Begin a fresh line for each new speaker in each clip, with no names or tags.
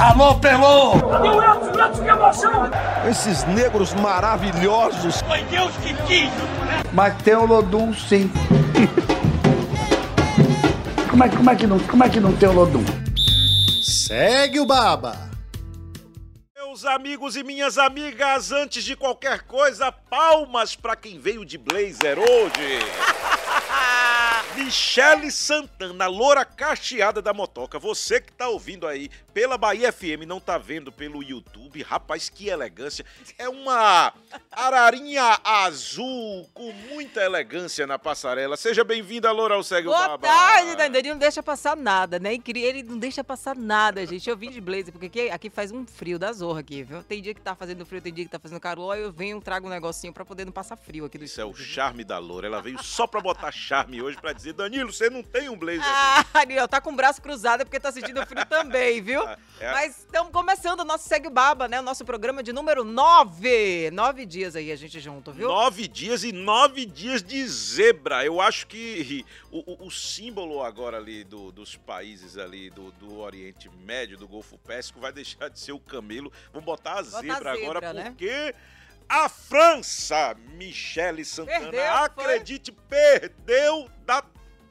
Alô, Pelô!
O Edson? Edson, que emoção!
Esses negros maravilhosos.
Foi Deus que quis!
Mas tem o Lodum, sim. como, é, como, é que não, como é que não tem o Lodum?
Segue o Baba.
Meus amigos e minhas amigas, antes de qualquer coisa, palmas para quem veio de blazer hoje. Michele Santana, loura cacheada da motoca. Você que tá ouvindo aí pela Bahia FM, não tá vendo pelo YouTube, rapaz, que elegância. É uma ararinha azul com muita elegância na passarela. Seja bem-vinda, Loura, ao Segue o
Boa
Baba.
tarde. Ele não deixa passar nada, né? Ele não deixa passar nada, gente. Eu vim de blazer, porque aqui, aqui faz um frio da zorra aqui, viu? Tem dia que tá fazendo frio, tem dia que tá fazendo calor. aí Eu venho, trago um negocinho pra poder não passar frio aqui do
Isso é o
estúdio.
charme da Loura. Ela veio só pra botar charme hoje pra dizer, Danilo, você não tem um blazer.
Ah, Daniel, tá com o braço cruzado porque tá sentindo frio também, viu?
É.
Mas estamos começando o nosso Segue Baba, né? O nosso programa de número 9. Nove dias aí a gente junto, viu?
Nove dias e nove dias de zebra. Eu acho que o, o- o símbolo agora ali do- dos países ali do, do Oriente Médio, do Golfo Pérsico, vai deixar de ser o camelo. Vamos botar a
Botar a
zebra, agora,
zebra, né?
porque a França, Michele Santana,
Perdeu, foi?
acredite, perdeu da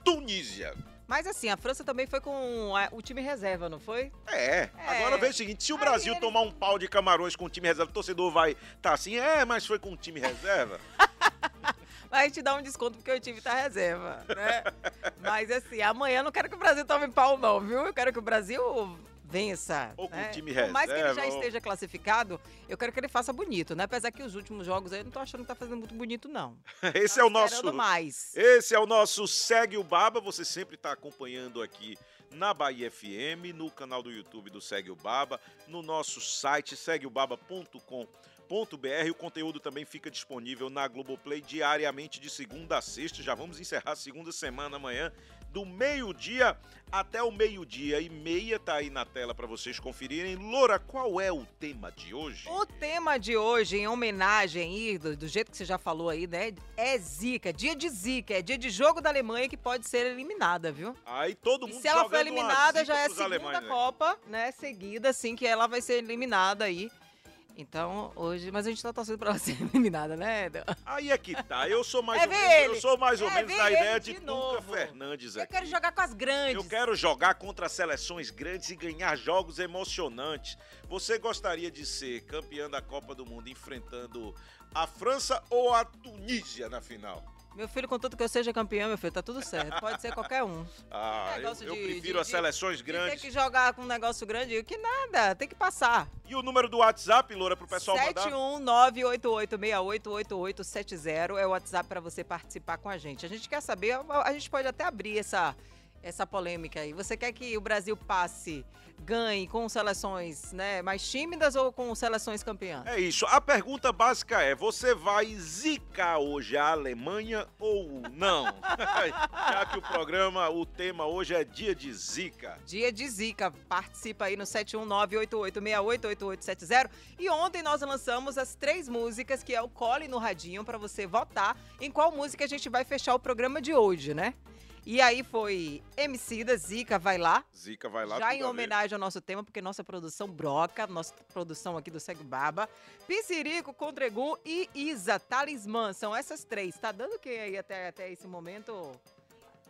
Tunísia.
Mas assim, a França também foi com a- o time reserva, não foi?
É, agora vê o seguinte, se o Brasil
ele-
tomar um pau de camarões com o time reserva, o torcedor vai tá assim, é, mas foi com o time reserva.
Mas a gente dá um desconto porque o time tá reserva, né? Mas assim, amanhã eu não quero que o Brasil tome pau, não, viu? Eu quero que o Brasil vença.
Ou com
né?
o time
Por mais que ele já
reserva,
esteja classificado, eu quero que ele faça bonito, né? Apesar que os últimos jogos aí eu não tô achando que tá fazendo muito bonito, não.
Esse
Tá
é o nosso
mais.
Esse é o nosso Segue o Baba. Você sempre está acompanhando aqui na Bahia FM, no canal do YouTube do Segue o Baba, no nosso site segueobaba.com.br. O conteúdo também fica disponível na Globoplay diariamente de segunda a sexta. Já vamos encerrar a segunda semana amanhã, do meio-dia até o meio-dia e meia. Tá aí na tela para vocês conferirem. Loura, qual é o tema de hoje?
O tema de hoje, em homenagem aí, do, do jeito que você já falou aí, né? É Zica, dia de Zica, é dia de jogo da Alemanha que pode ser eliminada, viu?
Aí todo
E
mundo
se ela for eliminada, já é a segunda
alemães, né?
Copa, né? Seguida, assim, que ela vai ser eliminada aí. Então, hoje. Mas a gente tá torcendo pra ela ser eliminada, né? Edu?
Aí é que tá. Eu sou mais
É
ou menos, eu sou mais ou
É
menos da ideia
de
de, Tuca. Fernandes
Eu
aqui.
quero jogar com as grandes.
Eu quero jogar contra seleções grandes e ganhar jogos emocionantes. Você gostaria de ser campeã da Copa do Mundo enfrentando a França ou a Tunísia na final?
Meu filho, contanto que eu seja campeão, meu filho, tá tudo certo. Pode ser qualquer um.
Ah, eu, eu
de-
prefiro
de-
as seleções
Se tem
grandes.
que jogar com um negócio grande, que nada, tem que passar.
E o número do WhatsApp, Loura, pro pessoal mandar?
71988688870 é o WhatsApp para você participar com a gente. A gente quer saber, a gente pode até abrir essa, essa polêmica aí. Você quer que o Brasil passe, ganhe com seleções né, mais tímidas ou com seleções campeãs?
É isso. A pergunta básica é: você vai zicar hoje a Alemanha ou não? Já que o programa, o tema hoje é dia de zica.
Dia de Zica, participa aí no 71988688870. E ontem nós lançamos as três músicas que é o Cole no Radinho para você votar em qual música a gente vai fechar o programa de hoje, né? E aí foi MC da Zica, vai lá.
Zica vai lá.
já em homenagem ao nosso tema, porque nossa produção broca, nossa produção aqui do Segue Baba. Piscirico, Contregu e Isa, Talismã. São essas três. Tá dando o que aí até, até esse momento?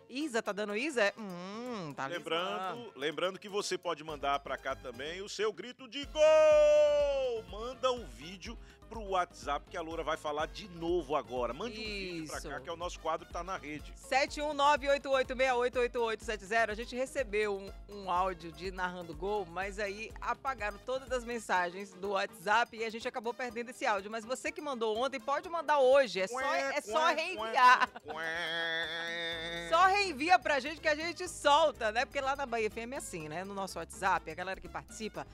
Isa, tá dando Isa? Hum, Talismã.
Lembrando, lembrando que você pode mandar pra cá também o seu grito de gol. Manda um vídeo pro WhatsApp que a Loura vai falar de novo agora. Mande um vídeo pra cá que é o nosso quadro tá na rede.
71988688870. A gente recebeu um, um áudio de narrando gol, mas aí apagaram todas as mensagens do WhatsApp e a gente acabou perdendo esse áudio. Mas você que mandou ontem, pode mandar hoje. É só, é só reenviar. Só reenvia pra gente que a gente solta, né? Porque lá na Bahia FM é assim, né? No nosso WhatsApp, a galera que participa,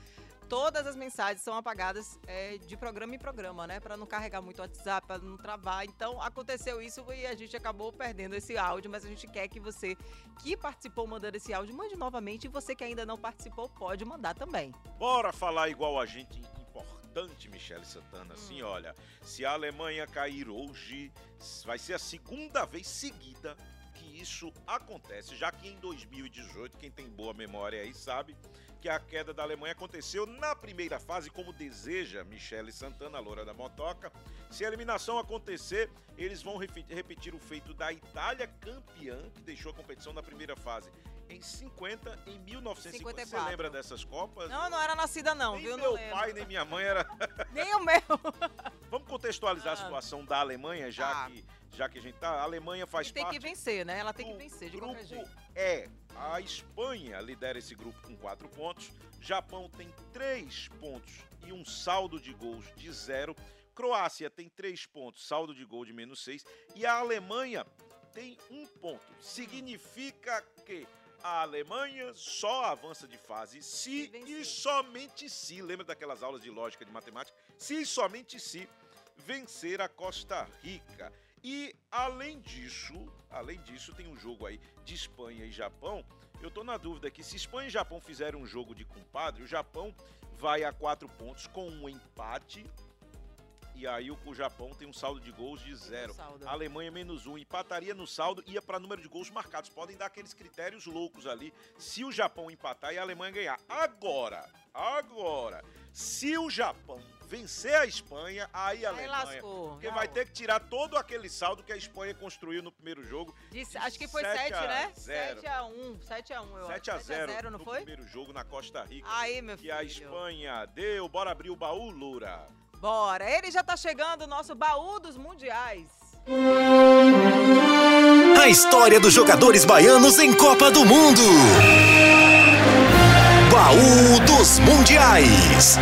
todas as mensagens são apagadas é, de programa em programa, né? Pra não carregar muito o WhatsApp, pra não travar. Então, aconteceu isso e a gente acabou perdendo esse áudio, mas a gente quer que você que participou mandando esse áudio, mande novamente. E você que ainda não participou, pode mandar também.
Bora falar igual a gente importante, Michele Santana. Assim, olha, se a Alemanha cair hoje, vai ser a segunda vez seguida que isso acontece, já que em 2018, quem tem boa memória aí sabe que a queda da Alemanha aconteceu na primeira fase, como deseja Michele Santana, a loura da motoca. Se a eliminação acontecer, eles vão repetir o feito da Itália campeã, que deixou a competição na primeira fase em 50, em 1950. Você lembra dessas Copas?
Não, não era nascida não,
nem
viu?
meu pai, nem minha mãe era...
nem o meu.
Vamos contextualizar ah. a situação da Alemanha, já ah. que já que a gente tá, a Alemanha faz
tem
parte.
Tem que vencer, né? Ela tem que vencer de
grupo
qualquer jeito.
É, a Espanha lidera esse grupo com quatro pontos, Japão tem três pontos e um saldo de gols de zero, Croácia tem três pontos, saldo de gol de menos seis e a Alemanha tem um ponto. Significa que a Alemanha só avança de fase se e somente se, lembra daquelas aulas de lógica de matemática? Se e somente se vencer a Costa Rica. E além disso, além disso, tem um jogo aí de Espanha e Japão. Eu tô na dúvida aqui, se Espanha e Japão fizerem um jogo de compadre, o Japão vai a quatro pontos com um empate. E aí o, o Japão tem um saldo de gols de zero. A Alemanha menos um. Empataria no saldo, ia para número de gols marcados. Podem dar aqueles critérios loucos ali. Se o Japão empatar e a Alemanha ganhar. Agora, agora, se o Japão vencer a Espanha, aí a Alemanha.
lascou.
Porque vai ter que tirar todo aquele saldo que a Espanha construiu no primeiro jogo.
Disse, acho que foi 7, né? 7x1. 7x1, eu
7 a 0,
0 não
no
foi?
primeiro jogo na Costa Rica.
Aí, meu
filho. Que a Espanha deu. Bora abrir o baú, Lura.
Bora. Ele já tá chegando, o nosso baú dos mundiais.
A história dos jogadores baianos em Copa do Mundo. Baú dos Mundiais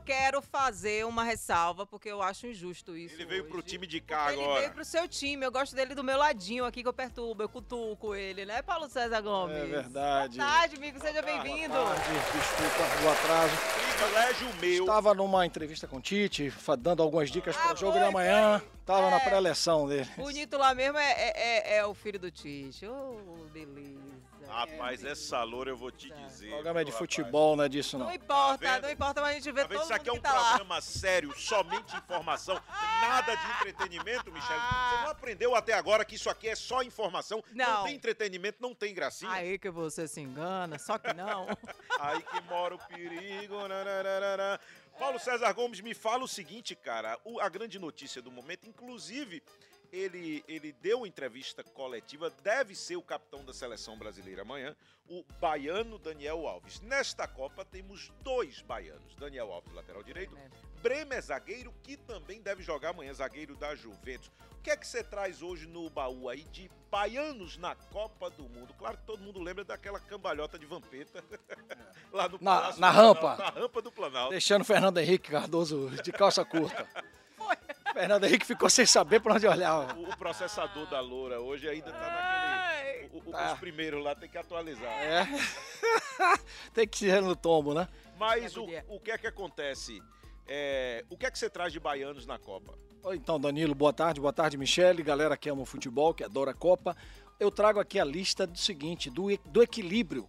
quero fazer uma ressalva, porque eu acho injusto isso.
Ele veio
hoje.
pro time de cá
ele
agora.
Ele veio pro seu time. Eu gosto dele do meu ladinho aqui, que eu perturbo, eu cutuco ele, né, Paulo César Gomes?
É verdade.
Boa tarde, amigo. Seja bem-vindo. Boa
tarde. Desculpa o atraso.
Privilégio meu.
Estava numa entrevista com o Tite, dando algumas dicas ah, para o jogo de amanhã. Tava é. na pré-eleção dele.
Bonito lá mesmo é, é, é, é o filho do Tite. Oh, beleza.
Rapaz, é, essa loura eu vou te dizer. O
programa é de futebol, não é disso não.
Não importa, tá não importa, mas a gente vê tá todo
Isso aqui é um
tá
programa
lá.
sério, somente informação, nada de entretenimento, Michele. Você não aprendeu até agora que isso aqui é só informação? Não. Não tem entretenimento, não tem gracinha.
Aí que você se engana, só que não.
Aí que mora o perigo. Paulo César Gomes me fala o seguinte, cara, a grande notícia do momento, inclusive ele, ele deu uma entrevista coletiva, deve ser o capitão da seleção brasileira amanhã, o baiano Daniel Alves. Nesta Copa temos dois baianos, Daniel Alves, lateral direito, Bremer, zagueiro, que também deve jogar amanhã, zagueiro da Juventus. O que é que você traz hoje no baú aí de baianos na Copa do Mundo? Claro que todo mundo lembra daquela cambalhota de Vampeta lá no
na, na rampa.
Na rampa do Planalto.
Deixando Fernando Henrique Cardoso de calça curta. Fernando Henrique ficou sem saber para onde olhar.
O, o, processador da loura hoje ainda tá naquele. O, o, tá. Os primeiros lá tem que atualizar.
É. tem que ir no tombo, né?
Mas o, o que é que acontece? É, o que é que você traz de baianos na Copa?
Então, Danilo, boa tarde, boa tarde, Michele, galera que ama o futebol, que adora a Copa. Eu trago aqui a lista do seguinte, do, do equilíbrio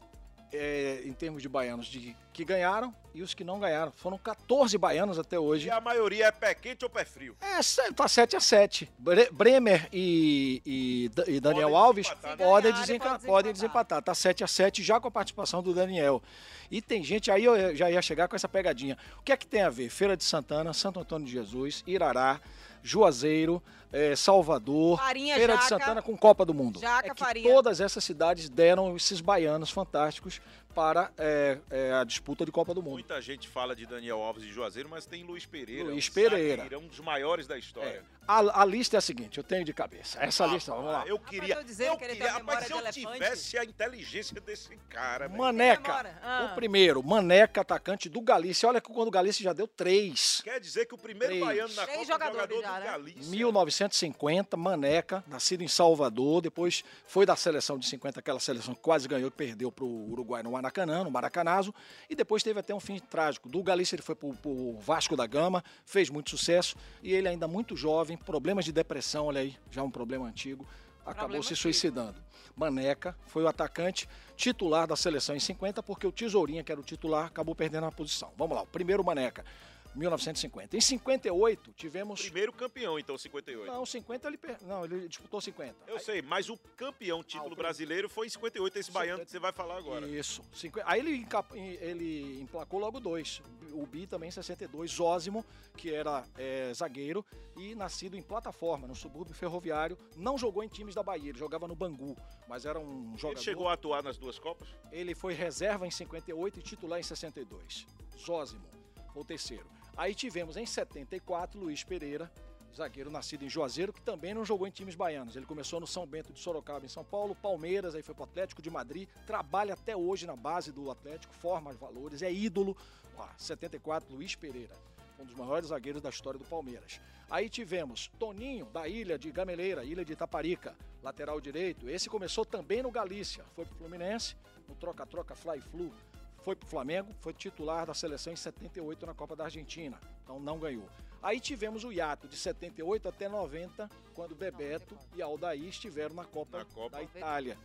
é, em termos de baianos de, que ganharam e os que não ganharam. Foram 14 baianos até hoje.
E a maioria é pé quente ou pé frio?
É, tá 7 a 7 Bremer e, e, e Daniel podem Alves desempatar, né? podem, desempatar, podem desempatar. Tá 7 a 7 já com a participação do Daniel. E tem gente, aí eu já ia chegar com essa pegadinha. O que é que tem a ver? Feira de Santana, Santo Antônio de Jesus, Irará, Juazeiro, é, Salvador,
Farinha,
Feira
Jaca,
de Santana com Copa do Mundo.
Jaca,
é que
Farinha.
todas essas cidades deram esses baianos fantásticos para é, é, a disputa de Copa do Mundo.
Muita gente fala de Daniel Alves e Juazeiro, mas tem Luiz Pereira.
Luiz Pereira.
É um dos maiores da história.
É. A, a, lista é a seguinte, eu tenho de cabeça. Essa ah, lista, vamos lá.
Eu queria. Eu, dizer, eu queria, rapaz, se eu tivesse a inteligência desse cara.
Maneca. Ah. O primeiro, Maneca, atacante do Galícia. Olha que quando o Galícia já deu três.
Quer dizer que o primeiro três. baiano na
três
Copa jogador
já,
do
né?
Galícia.
1950, Maneca, nascido em Salvador, depois foi da seleção de 50, aquela seleção que quase ganhou, que perdeu para o Uruguai no Maracanã, no Maracanazo, e depois teve até um fim trágico. Do Galícia ele foi para o Vasco da Gama, fez muito sucesso, e ele ainda muito jovem, problemas de depressão, olha aí, já um problema antigo, acabou problema se suicidando. Maneca foi o atacante titular da seleção em 50, porque o Tesourinha, que era o titular, acabou perdendo a posição. Vamos lá, o primeiro Maneca. 1950. Em 58, tivemos.
Primeiro campeão, então, 58.
Não, 50 ele. per- Não, ele disputou 50.
Eu sei, mas o campeão título
Ah, o
brasileiro foi em 58, esse baiano que você vai falar agora.
Isso. Cinqu- Aí ele, encap- ele emplacou logo dois. O Bi também em 62, Zósimo, que era é, zagueiro e nascido em plataforma, no subúrbio ferroviário. Não jogou em times da Bahia, ele jogava no Bangu, mas era um jogador.
Ele chegou a atuar nas duas Copas?
Ele foi reserva em 58 e titular em 62. Zósimo, o terceiro. Aí tivemos em 74 Luiz Pereira, zagueiro nascido em Juazeiro, que também não jogou em times baianos. Ele começou no São Bento de Sorocaba, em São Paulo, Palmeiras, aí foi pro Atlético de Madrid, trabalha até hoje na base do Atlético, forma valores, é ídolo. Ó, 74 Luiz Pereira, um dos maiores zagueiros da história do Palmeiras. Aí tivemos Toninho, da ilha de Gameleira, ilha de Itaparica, lateral direito. Esse começou também no Galícia, foi pro Fluminense, no troca-troca Fly-Flu, foi pro Flamengo, foi titular da seleção em 78 na Copa da Argentina, então não ganhou. Aí tivemos o hiato de 78 até 90, quando Bebeto e Aldair estiveram na Copa,
Na Copa.
da Itália.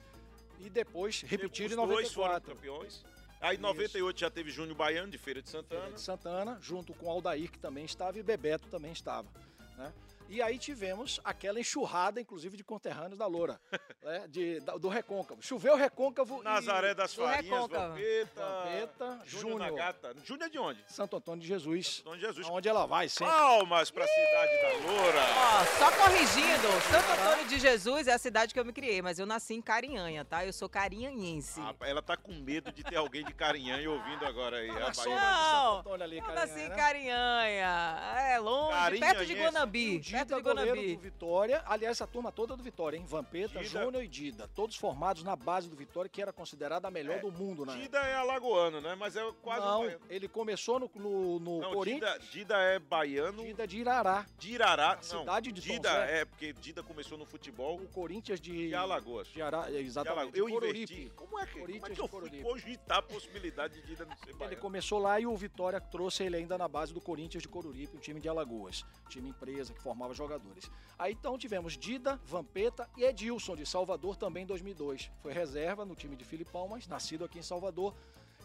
E depois repetiram em
Os dois foram
94.
campeões. Aí em 98 já teve Júnior Baiano, de Feira de Santana.
Feira de Santana, junto com Aldair, que também estava, e Bebeto também estava. Né? E aí tivemos aquela enxurrada, inclusive, de conterrâneos da Loura, né? de, da- do Recôncavo. Choveu Recôncavo
Nazaré
e
das Farinhas. Vampeta,
Vampeta,
Júnior
Júnior.
Júnior é de onde?
Santo Antônio de Jesus,
Antônio Jesus.
onde ela vai sempre.
Palmas pra cidade da Loura.
Ó, só corrigindo, Santo Antônio de Jesus é a cidade que eu me criei, mas eu nasci em Carinhanha, tá? Eu sou carinhanhense.
Ah, ela tá com medo de ter alguém de Carinhã ouvindo agora aí.
Tá
a
na
Bahia.
de
Não,
Santo Antônio ali,
eu
Carinhanha,
nasci em
né?
Carinhanha. É longe, perto de Guanabi.
O Dida,
de
goleiro do Vitória. Aliás, a turma toda do Vitória, hein? Vampeta,
Dida.
Júnior e Dida. Todos formados na base do Vitória, que era considerada a melhor
É,
do mundo, né?
Dida é alagoano, né? Mas é quase um
Não,
baiano.
ele começou no, no, no
Não,
Corinthians.
Dida, Dida é baiano.
Dida de Irará.
De Irará.
Cidade de Tom
Dida
Zé.
é porque Dida começou no futebol
O Corinthians de,
de Alagoas.
de Ará, é,
De
exatamente.
Alagoas. Eu
de Coruripe.
investi. Como é que, como é
Corinthians
que
de
eu fui cogitar a possibilidade de Dida não ser
Ele
baiano?
começou lá e o Vitória trouxe ele ainda na base do Corinthians de Coruripe, um time de Alagoas, time empresa que formava jogadores. Aí então tivemos Dida, Vampeta e Edilson de Salvador também em 2002. Foi reserva no time de Filipão, mas nascido aqui em Salvador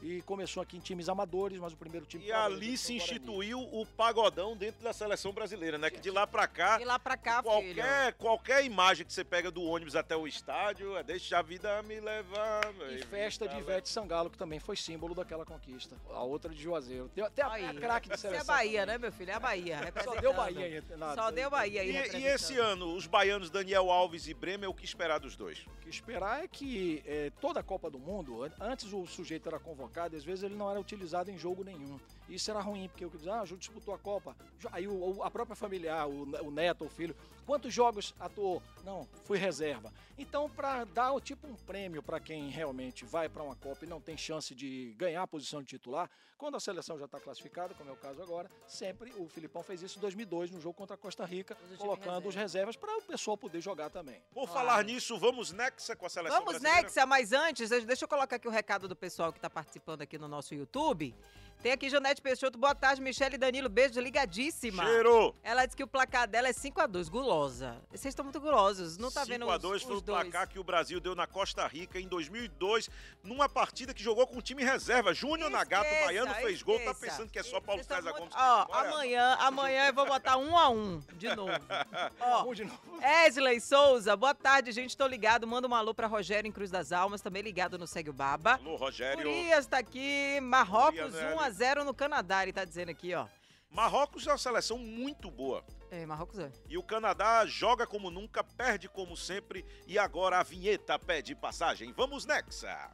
e começou aqui em times amadores, mas o primeiro time
E ali se instituiu o pagodão dentro da seleção brasileira, né? Que de lá pra cá,
E lá pra cá, filho.
qualquer, qualquer imagem que você pega do ônibus até o estádio é deixa a vida me levar.
E festa de
tá
Ivete Sangalo, que também foi símbolo daquela conquista. A outra de Juazeiro. Tem até a,
Aí.
a craque de
Isso é
seleção.
Bahia, né, meu filho? É a Bahia.
Só deu Bahia
Só deu Bahia aí.
E, e esse ano, os baianos Daniel Alves e Bremer, o que esperar dos dois?
O que esperar é que eh, toda a Copa do Mundo, an- antes o sujeito era convocado, e às vezes ele não era utilizado em jogo nenhum. Isso era ruim, porque eu dizer, ah, o Júlio disputou a Copa. Aí o, o- a própria familiar, o, ne- o neto, o filho, quantos jogos atuou? Não, fui reserva. Então, para dar o tipo um prêmio para quem realmente vai para uma Copa e não tem chance de ganhar a posição de titular, quando a seleção já está classificada, como é o caso agora, sempre o Filipão fez isso em 2002, no jogo contra a Costa Rica,
o
colocando os reservas para o pessoal poder jogar também.
Por
Claro.
falar nisso, vamos Nexa com a seleção
Vamos,
brasileira?
Nexa, mas antes, deixa eu colocar aqui o recado do pessoal que está participando aqui no nosso YouTube. Tem aqui Janete Peixoto, boa tarde, Michele e Danilo, beijo, ligadíssima.
Cheiro!
Ela disse que o placar dela é 5x2, gulosa. Vocês estão muito gulosos, não tá vendo
5 a
os,
2 foi o
dois.
placar que o Brasil deu na Costa Rica em 2002, numa partida que jogou com o time reserva. Júnior Nagato,
Esqueça,
Baiano, fez gol. Tá
esqueça.
pensando que é só Paulo César
estão
Gomes.
muito- Ó, amanhã, amanhã eu vou botar um a um de novo. Ó,
Vamos de novo.
Esley Souza, boa tarde, gente. Tô ligado. Manda um alô pra Rogério em Cruz das Almas, também ligado no Segue o Baba.
Alô, Rogério.
Urias tá aqui, Marrocos
Urias, né?
1x0 no Canadá, ele tá dizendo aqui, ó.
Marrocos é uma seleção muito boa.
É, Marrocos é.
E o Canadá joga como nunca, perde como sempre. E agora a vinheta pede passagem. Vamos Nexa!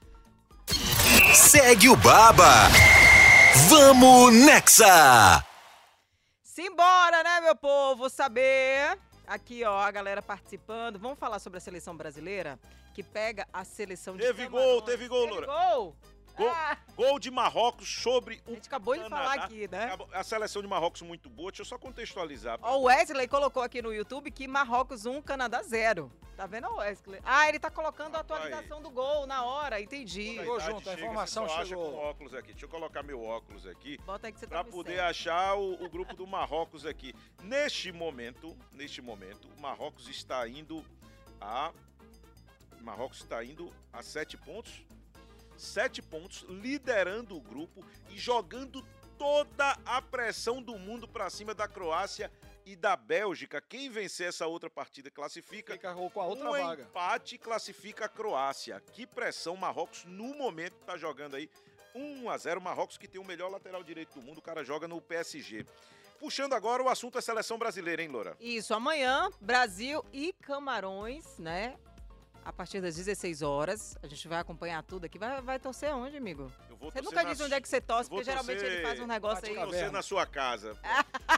Segue o Baba. Vamos Nexa.
Simbora, né, meu povo? Saber. Aqui, ó, a galera participando. Vamos falar sobre a seleção brasileira? Que pega a seleção de
Teve
Camarões.
gol, teve gol,
Teve
Loura.
gol!
Gol.
Ah,
Gol de Marrocos sobre
a
o
gente acabou de
Canadá.
falar aqui, né?
A seleção de Marrocos muito boa. Deixa eu só contextualizar.
Ó, o Wesley colocou aqui no YouTube que Marrocos 1, Canadá 0. Tá vendo, Wesley? Ah, ele tá colocando a
Rapaz.
atualização do gol na hora, entendi.
Chegou junto, a
chega,
informação
você só acha
chegou.
com óculos aqui. Deixa eu colocar meu óculos aqui.
Bota aí que você
Pra
tá
poder achar o, o grupo do Marrocos aqui. Neste momento, neste momento, o Marrocos está indo a Marrocos está indo a sete pontos. Sete pontos, liderando o grupo e jogando toda a pressão do mundo pra cima da Croácia e da Bélgica. Quem vencer essa outra partida classifica.
Fica com a outra
um
vaga.
empate classifica a Croácia. Que pressão Marrocos no momento tá jogando aí 1 a 0 Marrocos que tem o melhor lateral direito do mundo, o cara joga no PSG. Puxando agora o assunto é seleção brasileira, hein, Loura?
Isso, amanhã, Brasil e Camarões, né? A partir das 16 horas. A gente vai acompanhar tudo aqui. Vai, vai torcer onde, amigo?
Eu vou
Você nunca diz onde é que você torce, porque geralmente ele faz um negócio aí.
Vou torcer na sua casa.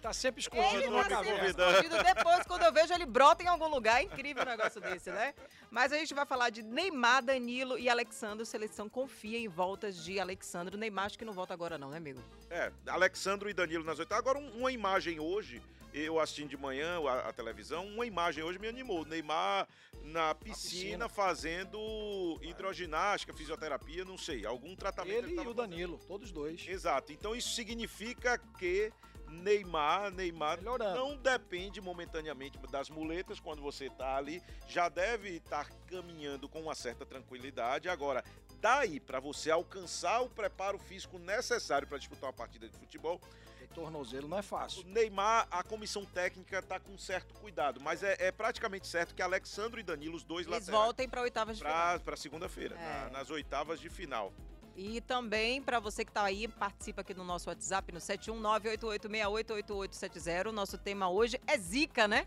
Tá sempre escondido
Ele tá sempre escondido. Depois, quando eu vejo, ele brota em algum lugar. É incrível um negócio desse, né? Mas a gente vai falar de Neymar, Danilo e Alexandre. Seleção confia em voltas de Alexandre. O Neymar acho que não volta agora não, né, amigo?
É, Alexandro e Danilo nas oitavas. Agora, um- uma imagem hoje, eu assistindo de manhã a, a televisão, uma imagem hoje me animou. O Neymar na piscina,
piscina.
fazendo hidroginástica, fisioterapia, não sei, algum tratamento.
Ele e
tava
o Danilo, todos dois.
fazendo. Exato. Então isso significa que Neymar, Neymar
Melhorando.
não depende momentaneamente das muletas quando você tá ali, já deve estar caminhando com uma certa tranquilidade. Agora, daí para você alcançar o preparo físico necessário para disputar uma partida de futebol,
O tornozelo não é
o
fácil.
Neymar, a comissão técnica tá com certo cuidado, mas é, é praticamente certo que Alexandro e Danilo, os dois
Eles
laterais,
voltem para oitavas de final.
para segunda-feira,
É.
na- nas oitavas de final.
E também, para você que tá aí, participa aqui no nosso WhatsApp no 71988688870. Nosso tema hoje é Zika, né?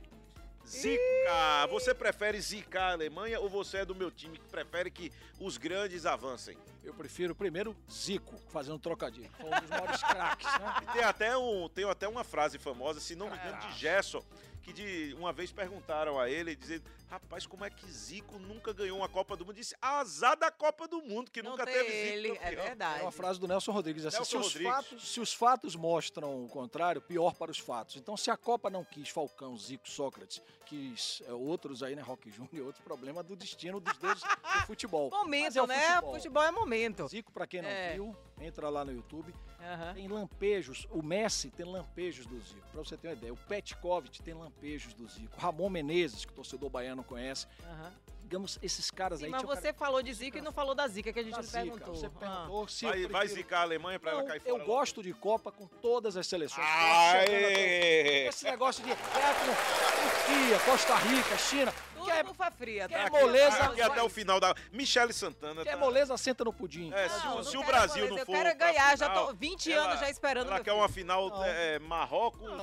Zica! Você prefere zicar a Alemanha ou você é do meu time que prefere que os grandes avancem?
Eu prefiro primeiro Zico, fazendo trocadilho. Foi um dos maiores craques, né?
E tem até, um, tem até uma frase famosa, se não me engano, de Gerson, que de uma vez perguntaram a ele, dizendo, rapaz, como é que Zico nunca ganhou uma Copa do Mundo? Disse, azar da Copa do Mundo, que
não
nunca teve
ele,
Zico
é verdade.
É uma frase do Nelson Rodrigues. Assim,
Nelson
se, os
Rodrigues.
fatos, se os fatos mostram o contrário, pior para os fatos. Então, se a Copa não quis Falcão, Zico, Sócrates, quis é, outros aí, né, Rock Júnior, outro problema do destino dos deuses do futebol.
Momento,
é o
né?
futebol.
Futebol é momento.
Zico, para quem não
É.
viu, entra lá no YouTube.
Aham.
Tem lampejos. O Messi tem lampejos do Zico. Pra você ter uma ideia. O Petkovic tem lampejos do Zico. Ramon Menezes, que o torcedor baiano conhece.
aham.
Digamos, esses caras
Sim,
aí...
mas você falou de Zika e não falou da Zika que a gente
da Zica.
perguntou.
Você
Ah.
perguntou se eu
Vai, vai
prefiro-
zicar a Alemanha pra ela
Não,
cair
eu
fora?
gosto de Copa com todas as seleções.
Aê!
Esse negócio de ganhar com Turquia, Costa Rica, China. Quer,
bufa fria,
quer
tá?
moleza,
Aqui até o final da... Michele Santana.
quer
tá-
moleza, senta no pudim.
É, se,
Não,
o- se
não
o
quero
Brasil
moleza,
não
eu
for
quero
pra
ganhar, já
final,
tô 20
ela-
anos já esperando.
Ela quer
filho.
uma final
Não.
é, Marrocos
Não,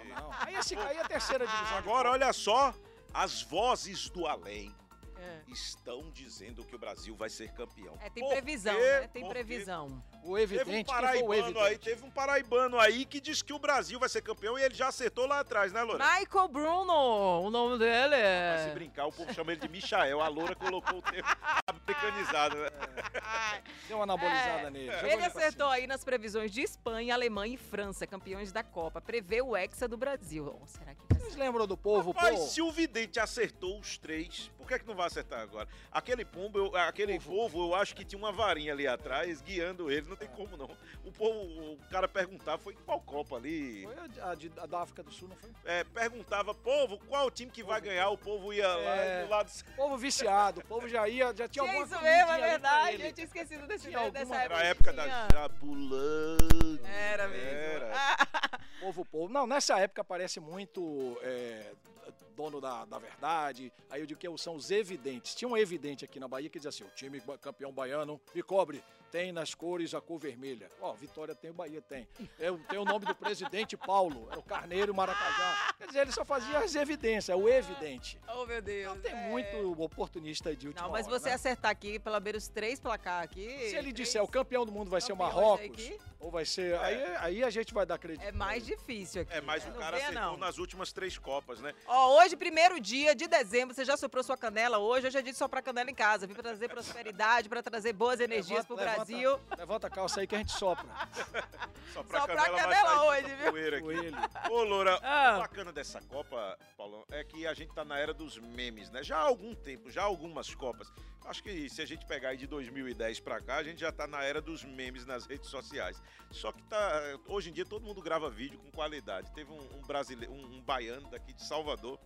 e...
não. Aí, esse, aí é a terceira divisão.
Agora, olha só, as vozes do além
É.
estão dizendo que o Brasil vai ser campeão.
É, tem
Por
previsão,
quê?
né? Tem
Porque
previsão.
O
Teve um
evidente, foi o
paraibano
evidente?
aí, teve um paraibano aí que disse que o Brasil vai ser campeão e ele já acertou lá atrás, né, Loura?
Michael Bruno, o nome dele
Vai se
é...
brincar, o povo chama ele de Michael. A Loura colocou o termo americanizado, né?
Deu uma anabolizada
É,
nele. jogou
Ele acertou aí nas previsões de Espanha, Alemanha e França, campeões da Copa. Prevê o Hexa do Brasil. Oh, será que ser?
lembram do povo?
Rapaz,
pô?
se o vidente acertou os três, por que, é que não vai acertar agora? Aquele pombo, eu- aquele povo, eu acho que tinha uma varinha ali atrás guiando ele, não tem como não. O povo, o cara perguntava, foi qual Copa ali?
Foi a, a de- a da África do Sul, não foi?
É, perguntava, povo, qual o time que vai ganhar? O povo ia lá
É.
do lado.
O povo viciado, o povo já ia, já tinha alguma
isso
comidinha
mesmo, é verdade. Eu tinha esquecido desse,
Tinha
dessa
alguma-
época.
Era a
que
época da. Jabulani.
Era mesmo.
Era.
Povo, povo. Não, nessa época aparece muito é, dono da, da verdade. Aí eu digo que são os evidentes. Tinha um evidente aqui na Bahia que dizia assim: o time campeão baiano me cobre. Tem nas cores a cor vermelha. Ó, Vitória tem, o Bahia tem. Eu, tem o nome do presidente Paulo, era o Carneiro e Maracajá. Quer dizer, ele só fazia as evidências, o evidente.
Oh, meu Deus.
Não tem
é.
muito oportunista de última
Não, mas
hora,
você
né?
acertar aqui, pela beira os três placar aqui.
Se ele
três,
disser o campeão do mundo vai ser o Marrocos, ou vai ser. Aí, aí a gente vai dar crédito.
É mais difícil aqui.
É, mas
né?
o cara
venha,
acertou
não.
nas últimas três Copas, né?
Ó, hoje, primeiro dia de dezembro, você já soprou sua canela hoje. Hoje é dia de soprar canela em casa. Vim pra trazer prosperidade, pra trazer boas energias pro
Levanta-
Brasil.
Levanta a calça aí que a gente sopra.
Só pra
Só pra
canela,
canela hoje, viu?
poeira aqui.
Coelho.
Ô, Loura,
Ah.
o bacana dessa Copa, Paulão, é que a gente tá na era dos memes, né? Já há algum tempo, já há algumas Copas. Acho que se a gente pegar aí de 2010 pra cá, a gente já tá na era dos memes nas redes sociais. Só que tá. Hoje em dia todo mundo grava vídeo com qualidade. Teve um, um brasileiro, um, um baiano daqui de Salvador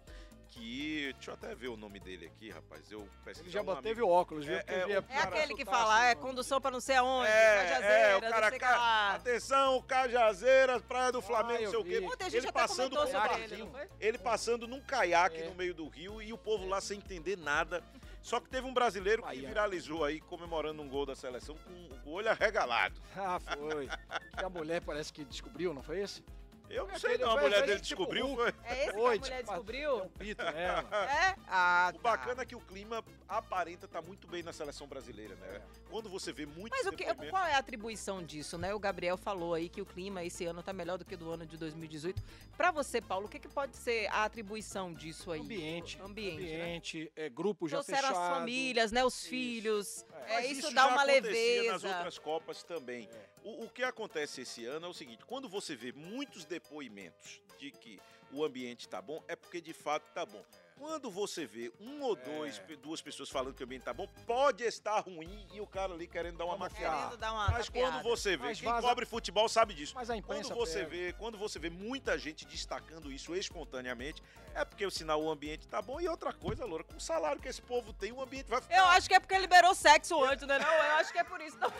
que. Deixa eu até ver o nome dele aqui, rapaz. Eu
Ele já teve o óculos, viu?
É, é, o
É aquele que fala, é condução pra não sei aonde,
É, é, o cara,
sei
ca- atenção, Cajazeiras, Praia do Flamengo,
Ah,
não sei
eu
o quê.
vi.
Ontem a gente
Ele passando com um
ele,
passando num caiaque
É.
no meio do rio e o povo lá sem entender nada. Só que teve um brasileiro que viralizou aí comemorando um gol da seleção com o olho arregalado.
Ah, foi. que a mulher parece que descobriu, não foi esse?
Eu não
É
sei não, a mulher dele
tipo
descobriu, foi.
É esse que a mulher
tipo,
descobriu?
Um pito nela.
É? Ah,
O
tá.
bacana é que o clima aparenta estar muito bem na seleção brasileira, né? Quando você vê muitos
Mas o que, qual é a atribuição disso, né? O Gabriel falou aí que o clima esse ano tá melhor do que do ano de 2018. Pra você, Paulo, o que, que pode ser a atribuição disso aí?
Ambiente.
Ambiente, né?
ambiente é, grupo já
Trouxeram
fechado.
as famílias, né? Os
Isso.
filhos.
É.
É, isso,
já
dá uma
acontecia
leveza.
nas outras Copas também. O, o que acontece esse ano é o seguinte: quando você vê muitos depoimentos de que o ambiente tá bom, é porque de fato tá bom. Quando você vê um ou dois,
É.
duas pessoas falando que o ambiente tá bom, pode estar ruim e o cara ali querendo dar uma maquiada.
Querendo dar uma
Mas
tapeada.
quando você vê,
Mas
quem
vaza-
cobre futebol sabe disso.
Mas a
Quando
imprensa
você
pega.
vê, quando você vê muita gente destacando isso espontaneamente, é porque o sinal o ambiente tá bom e outra coisa, Loura, com o salário que esse povo tem, o ambiente vai ficar
Eu acho que é porque liberou sexo antes, né? Não, eu acho que é por isso. Não.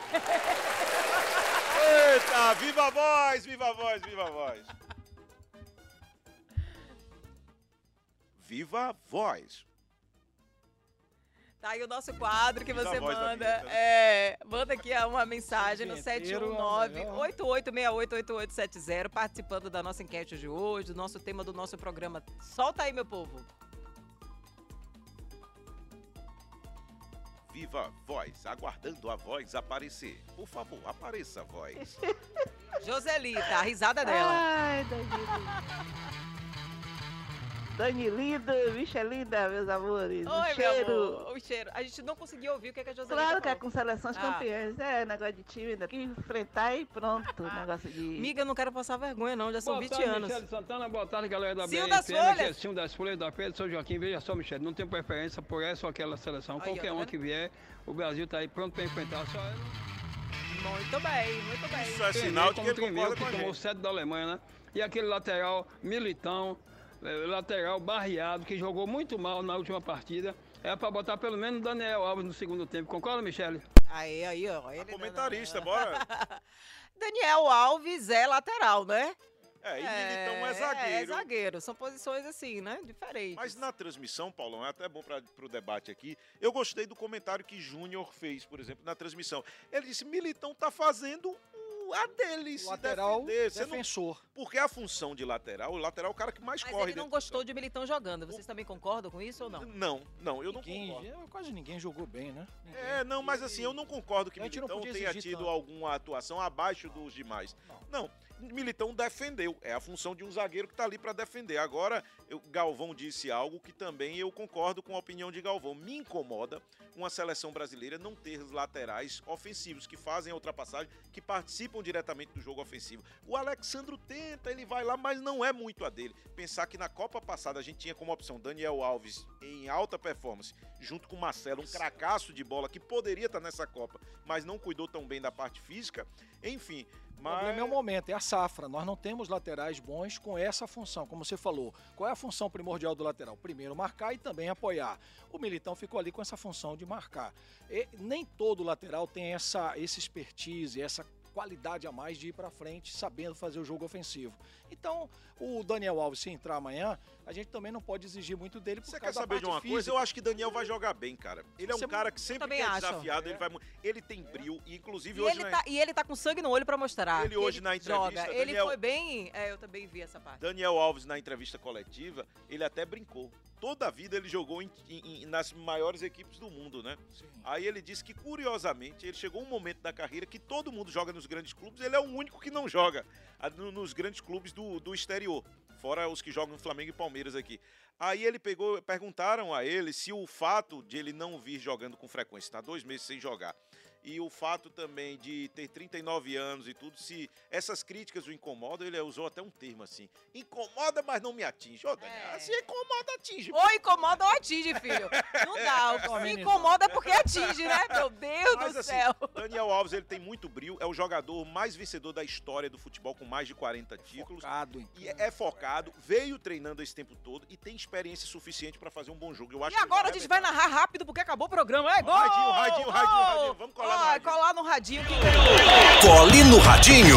Eita, viva a voz, viva a voz, viva a voz. Viva a voz.
Tá aí o nosso quadro que você manda.
né?
É, manda aqui uma mensagem no
Vinheteiro é o
719-8868-8870, participando da nossa enquete de hoje, do nosso tema do nosso programa. Solta aí, meu povo.
Viva a voz, aguardando a voz aparecer. Por favor, apareça a voz.
Joselita, a risada dela.
Ai, Danilida. Danilida, bicha linda, meus amores. o
Oi,
cheiro.
meu amor. O cheiro. A gente não conseguiu ouvir o que, que a Joselita
Claro que é com seleções
Ah.
campeãs. É negócio de time, tem que enfrentar e pronto. Negócio de.
Amiga, eu não quero passar vergonha, não. Já são
Boa
20
tarde,
anos.
Michele Santana, boa tarde, galera da
Cio
BFM,
das
aqui é
Folhas.
Das Folhas da Pedro São Joaquim. Veja só, Michele, não tem preferência por essa ou aquela seleção.
Aí, ó,
Qualquer
tá vendo?
que vier, o Brasil tá aí pronto para enfrentar. Só é
Muito bem, muito bem.
Isso é sinal de que ele concorda
que
com a
tomou
gente.
sete da Alemanha, né? E aquele lateral militão, lateral barreado, que jogou muito mal na última partida. É para botar pelo menos o Daniel Alves no segundo tempo. Concorda, Michele?
Aí, aí, ó. Ele
Comentarista, bora.
Daniel Alves é lateral, né?
É, e Militão é
É
zagueiro.
zagueiro. São posições assim, né? Diferentes.
Mas na transmissão, Paulão, é até bom para o debate aqui. Eu gostei do comentário que Júnior fez, por exemplo, na transmissão. Ele disse: Militão tá fazendo o- a dele, se
Lateral
defender. Você não-
defensor.
Porque a função de lateral, o lateral é o cara que mais
Mas
corre.
ele não gostou de Militão jogando. Vocês também concordam com isso ou não?
Não, não, eu não
Ninguém-
concordo.
quase ninguém jogou bem, né? Ninguém.
É, não, mas assim, eu não concordo que
não
Militão tenha tido
tanto.
alguma atuação abaixo dos demais. Não, Militão defendeu. É a função de um zagueiro que tá ali para defender. Agora, eu- Galvão disse algo que também eu concordo com a opinião de Galvão. Me incomoda uma seleção brasileira não ter laterais ofensivos que fazem a ultrapassagem, que participam diretamente do jogo ofensivo. O Alexandro tenta, ele vai lá, mas não é muito a dele. Pensar que na Copa passada a gente tinha como opção Daniel Alves em alta performance, junto com Marcelo, um cracaço de bola que poderia estar nessa Copa, mas não cuidou tão bem da parte física. Enfim,
O
mas
problema é o momento, é a safra. Nós não temos laterais bons com essa função, como você falou. Qual é a função primordial do lateral? Primeiro, marcar e também apoiar. O Militão ficou ali com essa função de marcar. E nem todo lateral tem essa, esse expertise, essa qualidade a mais de ir para frente, sabendo fazer o jogo ofensivo. Então, o Daniel Alves, se entrar amanhã, a gente também não pode exigir muito dele por
Você quer
causa
saber
da
de uma
física.
coisa? Eu acho que Daniel vai jogar bem, cara. Ele é um
Você-
cara que sempre é desafiado,
É.
ele vai Ele tem brilho, e inclusive
E
hoje
ele,
na-
tá, e ele tá com sangue no olho pra mostrar.
Ele hoje na entrevista,
Joga. Ele
Daniel-
foi bem. É, eu também vi essa parte.
Daniel Alves, na entrevista coletiva, ele até brincou. Toda a vida ele jogou em- em- nas maiores equipes do mundo, né?
Sim.
Aí ele disse que, curiosamente, ele chegou um momento da carreira que todo mundo joga nos grandes clubes, ele é o único que não joga no- nos grandes clubes do, do exterior, fora os que jogam no Flamengo e Palmeiras aqui. Aí ele pegou, perguntaram a ele se o fato de ele não vir jogando com frequência, tá dois meses sem jogar, e o fato também de ter 39 anos e tudo, se essas críticas o incomodam, ele usou até um termo assim, incomoda, mas não me atinge. Ô, Daniel,
É.
se incomoda, atinge.
Ou incomoda ou atinge, filho. Não dá. Se
amenizar.
incomoda é porque atinge, né? Meu Deus
Mas
do
assim,
céu.
Daniel Alves, ele tem muito brilho, é o jogador mais vencedor da história do futebol, com mais de 40 títulos.
Focado em
E é é focado, veio treinando esse tempo todo e tem experiência suficiente pra fazer um bom jogo. Eu acho
E
que
agora a gente vai narrar rápido porque acabou o programa. É gol!
Radinho, radinho, radinho, radinho. Vamos colar no
Ó,
radinho.
colar no radinho
Cole no Radinho.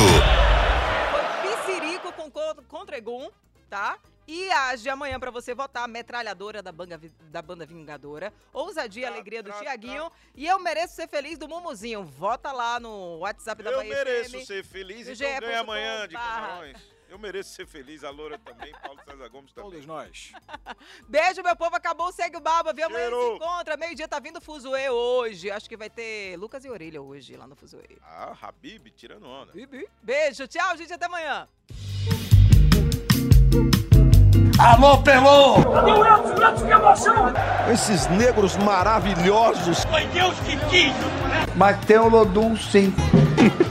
foi Piscirico com co- Contregum, tá? E as de amanhã pra você votar, metralhadora da banda, da banda Vingadora, ousadia e alegria do Tiaguinho e eu mereço ser feliz do Mumuzinho. Vota lá no WhatsApp da
Eu
Bahia
mereço
FM.
ser feliz, então ganha amanhã de. Camarões. Eu mereço ser feliz, a Loura também, Paulo César Gomes também.
Todos nós.
Beijo, meu povo. Acabou, segue o Baba. Viu? Amanhã
Cheiro.
se encontra. Meio-dia tá vindo Fuzuê hoje. Acho que vai ter Lucas e Orelha hoje lá no Fuzuê.
Ah, Habib tirando onda.
Beijo, tchau, gente. Até amanhã.
Alô, Pelô!
Cadê o Edson? O Edson, que emoção!
Esses negros maravilhosos.
Foi Deus que quis!
Mas tem o Lodum, sim.